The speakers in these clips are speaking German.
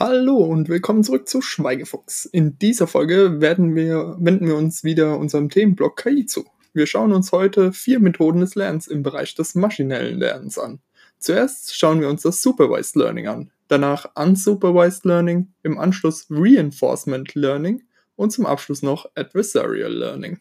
Hallo und willkommen zurück zu Schweigefuchs. In dieser Folge werden wir, wenden wir uns wieder unserem Themenblock KI zu. Wir schauen uns heute vier Methoden des Lernens im Bereich des maschinellen Lernens an. Zuerst schauen wir uns das Supervised Learning an, danach Unsupervised Learning, im Anschluss Reinforcement Learning und zum Abschluss noch Adversarial Learning.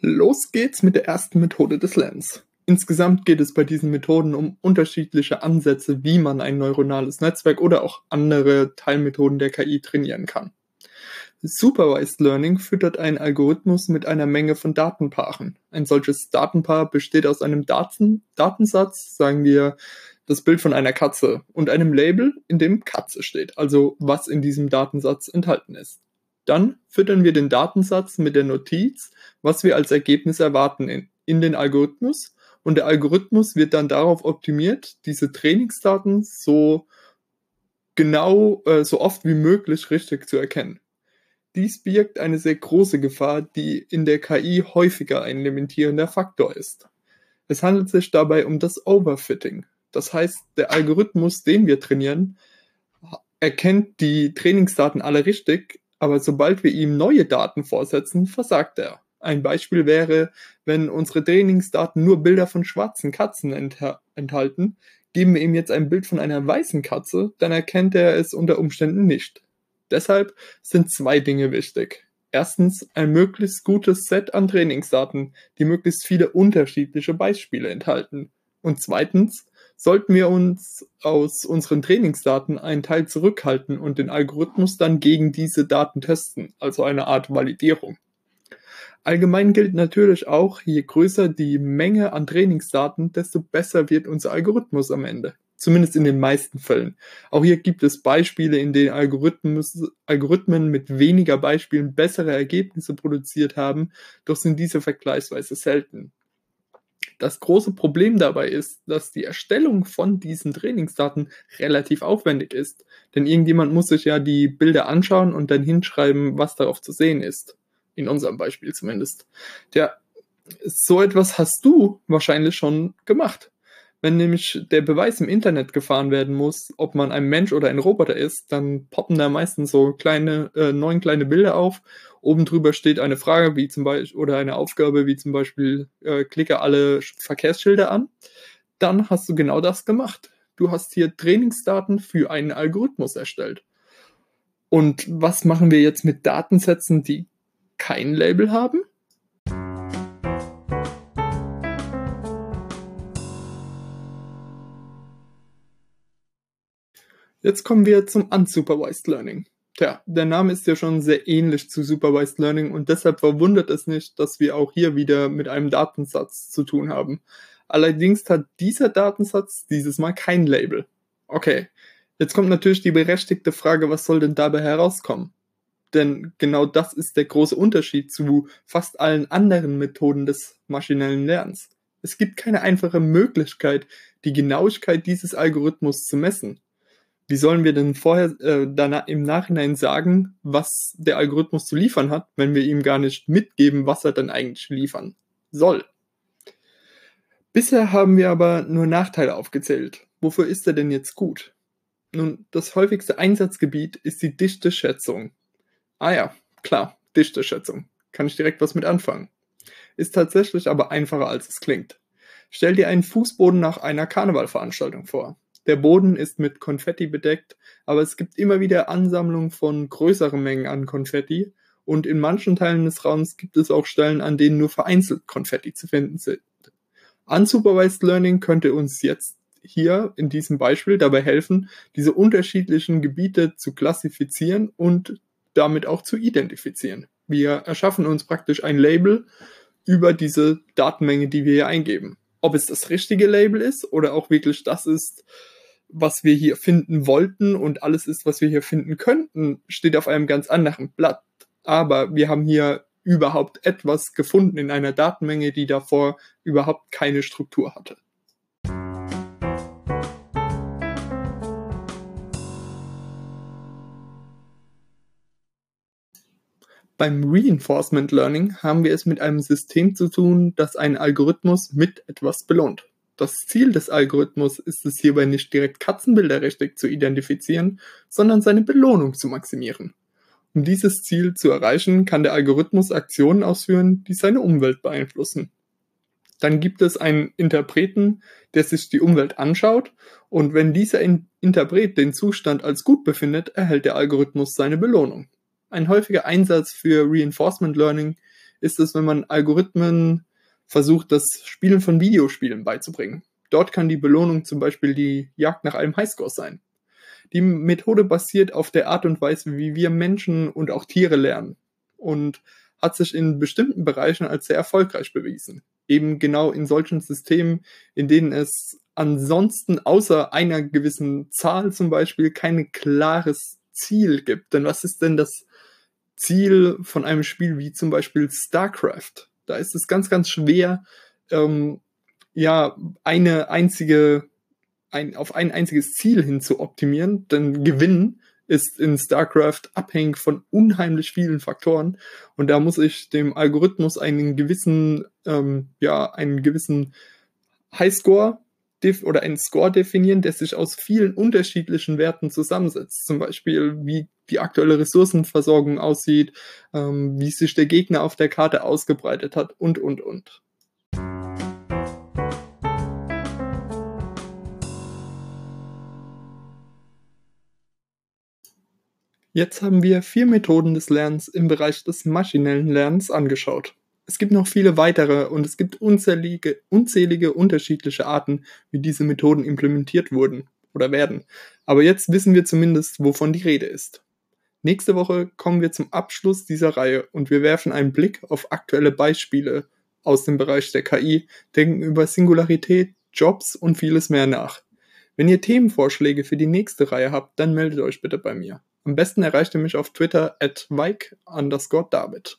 Los geht's mit der ersten Methode des Lernens. Insgesamt geht es bei diesen Methoden um unterschiedliche Ansätze, wie man ein neuronales Netzwerk oder auch andere Teilmethoden der KI trainieren kann. Supervised Learning füttert einen Algorithmus mit einer Menge von Datenpaaren. Ein solches Datenpaar besteht aus einem Daten Datensatz, sagen wir das Bild von einer Katze, und einem Label, in dem Katze steht, also was in diesem Datensatz enthalten ist. Dann füttern wir den Datensatz mit der Notiz, was wir als Ergebnis erwarten, in, in den Algorithmus und der Algorithmus wird dann darauf optimiert, diese Trainingsdaten so genau, äh, so oft wie möglich richtig zu erkennen. Dies birgt eine sehr große Gefahr, die in der KI häufiger ein limitierender Faktor ist. Es handelt sich dabei um das Overfitting. Das heißt, der Algorithmus, den wir trainieren, erkennt die Trainingsdaten alle richtig, aber sobald wir ihm neue Daten vorsetzen, versagt er. Ein Beispiel wäre, wenn unsere Trainingsdaten nur Bilder von schwarzen Katzen enthalten, geben wir ihm jetzt ein Bild von einer weißen Katze, dann erkennt er es unter Umständen nicht. Deshalb sind zwei Dinge wichtig. Erstens ein möglichst gutes Set an Trainingsdaten, die möglichst viele unterschiedliche Beispiele enthalten. Und zweitens sollten wir uns aus unseren Trainingsdaten einen Teil zurückhalten und den Algorithmus dann gegen diese Daten testen, also eine Art Validierung. Allgemein gilt natürlich auch, je größer die Menge an Trainingsdaten, desto besser wird unser Algorithmus am Ende. Zumindest in den meisten Fällen. Auch hier gibt es Beispiele, in denen Algorithmen mit weniger Beispielen bessere Ergebnisse produziert haben, doch sind diese vergleichsweise selten. Das große Problem dabei ist, dass die Erstellung von diesen Trainingsdaten relativ aufwendig ist. Denn irgendjemand muss sich ja die Bilder anschauen und dann hinschreiben, was darauf zu sehen ist. In unserem Beispiel zumindest. Ja, so etwas hast du wahrscheinlich schon gemacht. Wenn nämlich der Beweis im Internet gefahren werden muss, ob man ein Mensch oder ein Roboter ist, dann poppen da meistens so kleine, äh, neun kleine Bilder auf. Oben drüber steht eine Frage wie zum Beispiel oder eine Aufgabe wie zum Beispiel äh, klicke alle Verkehrsschilder an. Dann hast du genau das gemacht. Du hast hier Trainingsdaten für einen Algorithmus erstellt. Und was machen wir jetzt mit Datensätzen, die kein Label haben? Jetzt kommen wir zum Unsupervised Learning. Tja, der Name ist ja schon sehr ähnlich zu Supervised Learning und deshalb verwundert es nicht, dass wir auch hier wieder mit einem Datensatz zu tun haben. Allerdings hat dieser Datensatz dieses Mal kein Label. Okay, jetzt kommt natürlich die berechtigte Frage, was soll denn dabei herauskommen? Denn genau das ist der große Unterschied zu fast allen anderen Methoden des maschinellen Lernens. Es gibt keine einfache Möglichkeit, die Genauigkeit dieses Algorithmus zu messen wie sollen wir denn vorher äh, im Nachhinein sagen, was der Algorithmus zu liefern hat, wenn wir ihm gar nicht mitgeben, was er dann eigentlich liefern soll? Bisher haben wir aber nur Nachteile aufgezählt. Wofür ist er denn jetzt gut? Nun, das häufigste Einsatzgebiet ist die Dichteschätzung. Ah ja, klar, Dichteschätzung. Kann ich direkt was mit anfangen. Ist tatsächlich aber einfacher als es klingt. Stell dir einen Fußboden nach einer Karnevalveranstaltung vor. Der Boden ist mit Konfetti bedeckt, aber es gibt immer wieder Ansammlungen von größeren Mengen an Konfetti und in manchen Teilen des Raums gibt es auch Stellen, an denen nur vereinzelt Konfetti zu finden sind. Unsupervised Learning könnte uns jetzt hier in diesem Beispiel dabei helfen, diese unterschiedlichen Gebiete zu klassifizieren und damit auch zu identifizieren. Wir erschaffen uns praktisch ein Label über diese Datenmenge, die wir hier eingeben. Ob es das richtige Label ist oder auch wirklich das ist, was wir hier finden wollten und alles ist, was wir hier finden könnten, steht auf einem ganz anderen Blatt. Aber wir haben hier überhaupt etwas gefunden in einer Datenmenge, die davor überhaupt keine Struktur hatte. Beim Reinforcement Learning haben wir es mit einem System zu tun, das einen Algorithmus mit etwas belohnt. Das Ziel des Algorithmus ist es hierbei nicht direkt Katzenbilder richtig zu identifizieren, sondern seine Belohnung zu maximieren. Um dieses Ziel zu erreichen, kann der Algorithmus Aktionen ausführen, die seine Umwelt beeinflussen. Dann gibt es einen Interpreten, der sich die Umwelt anschaut und wenn dieser Interpret den Zustand als gut befindet, erhält der Algorithmus seine Belohnung. Ein häufiger Einsatz für Reinforcement Learning ist es, wenn man Algorithmen versucht, das Spielen von Videospielen beizubringen. Dort kann die Belohnung zum Beispiel die Jagd nach einem Highscore sein. Die Methode basiert auf der Art und Weise, wie wir Menschen und auch Tiere lernen und hat sich in bestimmten Bereichen als sehr erfolgreich bewiesen. Eben genau in solchen Systemen, in denen es ansonsten außer einer gewissen Zahl zum Beispiel kein klares Ziel gibt. Denn was ist denn das Ziel von einem Spiel wie zum Beispiel StarCraft? Da ist es ganz, ganz schwer, ähm, ja, eine einzige ein, auf ein einziges Ziel hin zu optimieren, denn Gewinn ist in StarCraft abhängig von unheimlich vielen Faktoren und da muss ich dem Algorithmus einen gewissen, ähm, ja, einen gewissen Highscore oder einen Score definieren, der sich aus vielen unterschiedlichen Werten zusammensetzt. Zum Beispiel, wie die aktuelle Ressourcenversorgung aussieht, ähm, wie sich der Gegner auf der Karte ausgebreitet hat und, und, und. Jetzt haben wir vier Methoden des Lernens im Bereich des maschinellen Lernens angeschaut. Es gibt noch viele weitere und es gibt unzählige, unzählige unterschiedliche Arten, wie diese Methoden implementiert wurden oder werden. Aber jetzt wissen wir zumindest, wovon die Rede ist. Nächste Woche kommen wir zum Abschluss dieser Reihe und wir werfen einen Blick auf aktuelle Beispiele aus dem Bereich der KI, denken über Singularität, Jobs und vieles mehr nach. Wenn ihr Themenvorschläge für die nächste Reihe habt, dann meldet euch bitte bei mir. Am besten erreicht ihr mich auf Twitter at David.